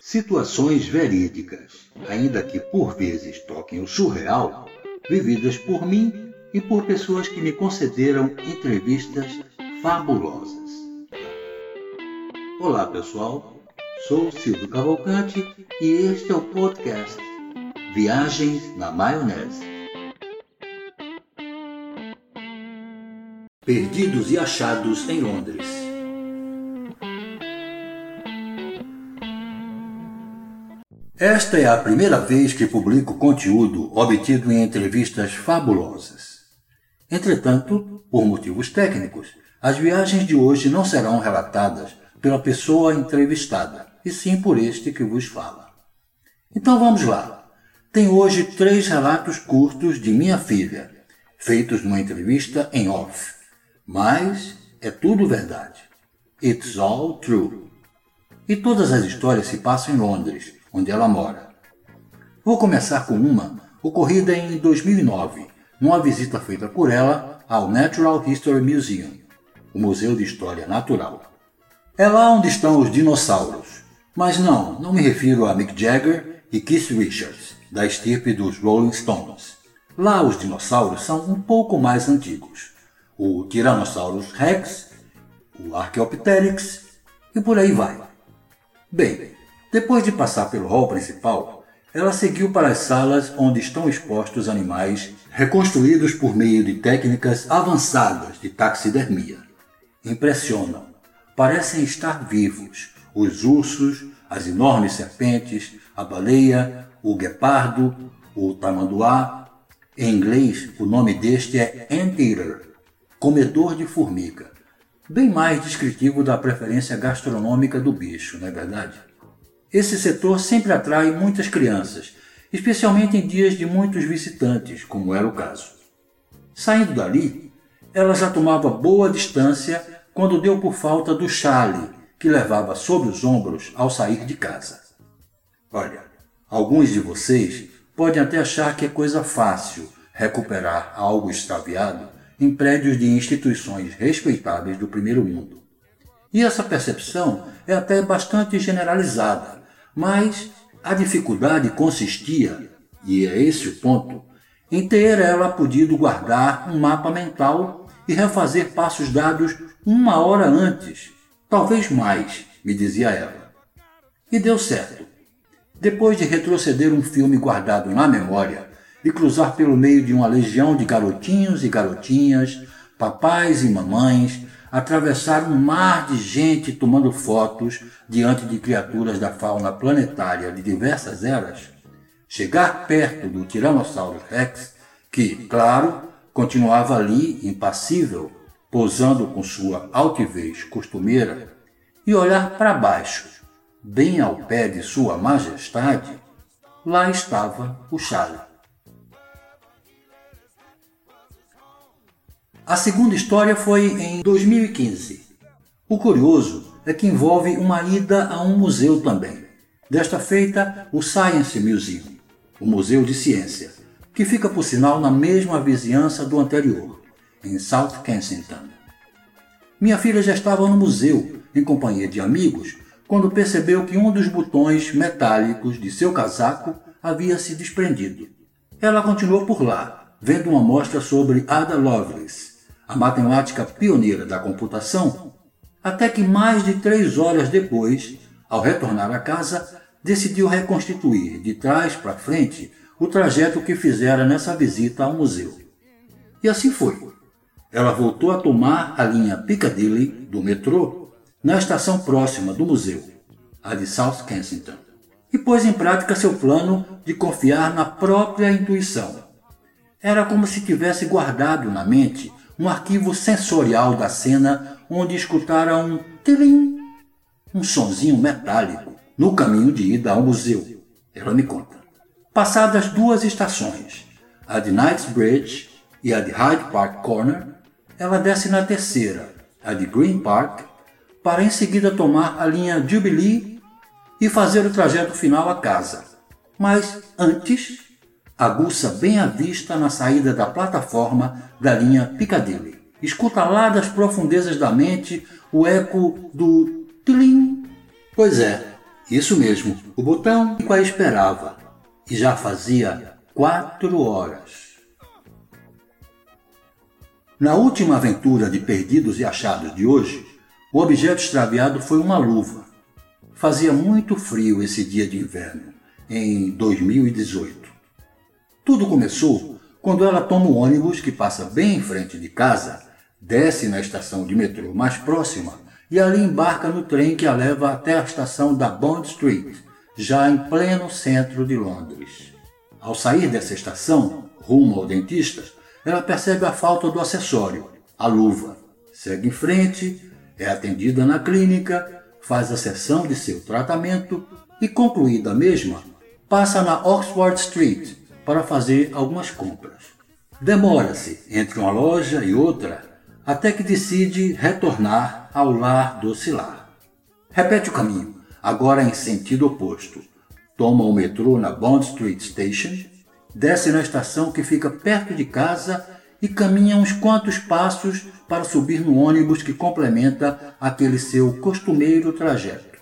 Situações verídicas, ainda que por vezes toquem o surreal, vividas por mim e por pessoas que me concederam entrevistas fabulosas. Olá pessoal, sou Silvio Cavalcante e este é o podcast Viagens na Maionese. Perdidos e achados em Londres. Esta é a primeira vez que publico conteúdo obtido em entrevistas fabulosas. Entretanto, por motivos técnicos, as viagens de hoje não serão relatadas pela pessoa entrevistada, e sim por este que vos fala. Então vamos lá. Tenho hoje três relatos curtos de minha filha, feitos numa entrevista em off. Mas é tudo verdade. It's all true. E todas as histórias se passam em Londres, onde ela mora. Vou começar com uma ocorrida em 2009, numa visita feita por ela ao Natural History Museum, o Museu de História Natural. É lá onde estão os dinossauros. Mas não, não me refiro a Mick Jagger e Keith Richards, da estirpe dos Rolling Stones. Lá os dinossauros são um pouco mais antigos. O Tyrannosaurus Rex, o Archaeopteryx e por aí vai. Bem, depois de passar pelo hall principal, ela seguiu para as salas onde estão expostos animais reconstruídos por meio de técnicas avançadas de taxidermia. Impressionam, parecem estar vivos. Os ursos, as enormes serpentes, a baleia, o guepardo, o tamanduá. Em inglês, o nome deste é anteater, comedor de formiga. Bem mais descritivo da preferência gastronômica do bicho, não é verdade? Esse setor sempre atrai muitas crianças, especialmente em dias de muitos visitantes, como era o caso. Saindo dali, ela já tomava boa distância quando deu por falta do chale que levava sobre os ombros ao sair de casa. Olha, alguns de vocês podem até achar que é coisa fácil recuperar algo extraviado em prédios de instituições respeitáveis do primeiro mundo. E essa percepção é até bastante generalizada, mas a dificuldade consistia, e é esse o ponto, em ter ela podido guardar um mapa mental e refazer passos dados uma hora antes, talvez mais, me dizia ela. E deu certo. Depois de retroceder um filme guardado na memória e cruzar pelo meio de uma legião de garotinhos e garotinhas, papais e mamães, atravessar um mar de gente tomando fotos diante de criaturas da fauna planetária de diversas eras, chegar perto do Tiranossauro Rex, que, claro, continuava ali impassível, posando com sua altivez costumeira, e olhar para baixo, bem ao pé de Sua Majestade, lá estava o Charlie. A segunda história foi em 2015. O curioso é que envolve uma ida a um museu também. Desta feita, o Science Museum, o Museu de Ciência, que fica por sinal na mesma vizinhança do anterior, em South Kensington. Minha filha já estava no museu, em companhia de amigos, quando percebeu que um dos botões metálicos de seu casaco havia se desprendido. Ela continuou por lá, vendo uma mostra sobre Ada Lovelace, a matemática pioneira da computação, até que mais de três horas depois, ao retornar a casa, decidiu reconstituir de trás para frente o trajeto que fizera nessa visita ao museu. E assim foi. Ela voltou a tomar a linha Piccadilly do metrô na estação próxima do museu, a de South Kensington, e pôs em prática seu plano de confiar na própria intuição. Era como se tivesse guardado na mente um arquivo sensorial da cena onde escutara um tilim, um sonzinho metálico, no caminho de ida ao museu. Ela me conta. Passadas duas estações, a de Knightsbridge e a de Hyde Park Corner, ela desce na terceira, a de Green Park, para em seguida tomar a linha Jubilee e fazer o trajeto final a casa. Mas antes aguça bem à vista na saída da plataforma da linha Piccadilly. Escuta lá das profundezas da mente o eco do tilim. Pois é, Isso mesmo, o botão que a esperava. E já fazia quatro horas. Na última aventura de Perdidos e Achados de hoje, o objeto extraviado foi uma luva. Fazia muito frio esse dia de inverno, em 2018. Tudo começou quando ela toma o ônibus que passa bem em frente de casa, desce na estação de metrô mais próxima e ali embarca no trem que a leva até a estação da Bond Street, já em pleno centro de Londres. Ao sair dessa estação, rumo ao dentista, ela percebe a falta do acessório, a luva. Segue em frente, é atendida na clínica, faz a sessão de seu tratamento e, concluída a mesma, passa na Oxford Street para fazer algumas compras. Demora-se entre uma loja e outra até que decide retornar ao lar do Cilar. Repete o caminho, agora em sentido oposto. Toma o metrô na Bond Street Station, desce na estação que fica perto de casa e caminha uns quantos passos para subir no ônibus que complementa aquele seu costumeiro trajeto.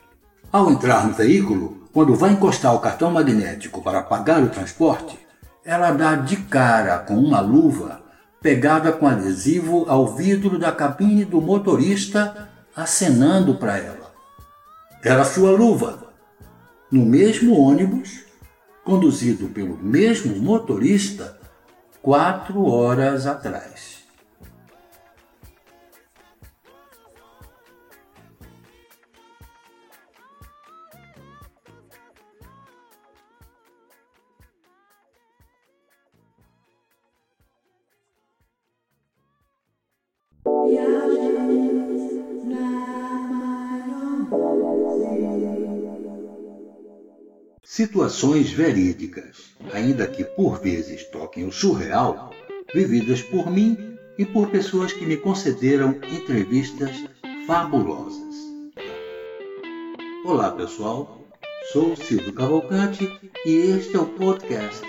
Ao entrar no veículo, quando vai encostar o cartão magnético para pagar o transporte, ela dá de cara com uma luva pegada com adesivo ao vidro da cabine do motorista, acenando para ela. Era sua luva. No mesmo ônibus, conduzido pelo mesmo motorista, quatro horas atrás. Situações verídicas, ainda que por vezes toquem o surreal, vividas por mim e por pessoas que me concederam entrevistas fabulosas. Olá pessoal, sou Silvio Cavalcante e este é o podcast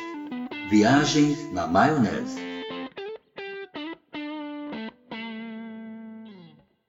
Viagens na Maionese.